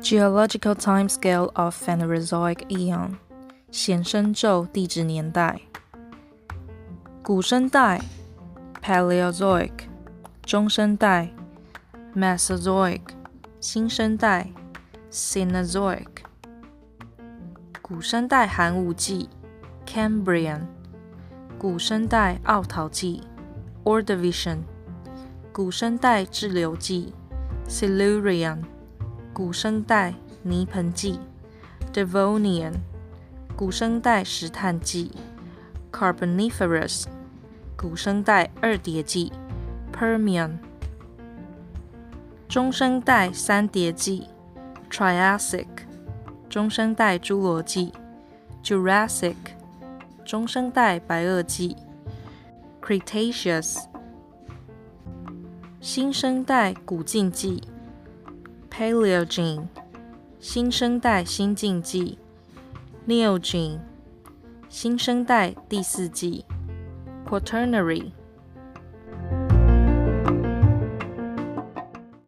Geological time scale of Phanerozoic Eon，显生昼地质年代。古生代 Paleozoic，中生代 Mesozoic，新生代 Cenozoic。古生代寒武纪 Cambrian，古生代奥陶纪 Ordovician，古生代志留纪 Silurian。 古生代泥盆纪 Devonian，古生代石炭纪 Carboniferous，古生代二叠纪 Permian，中生代三叠纪 Triassic，中生代侏罗纪 Jurassic，中生代白垩纪 Cretaceous，新生代古近纪。Paleogene，新生代新近纪；Neogene，新生代第四纪；Quaternary，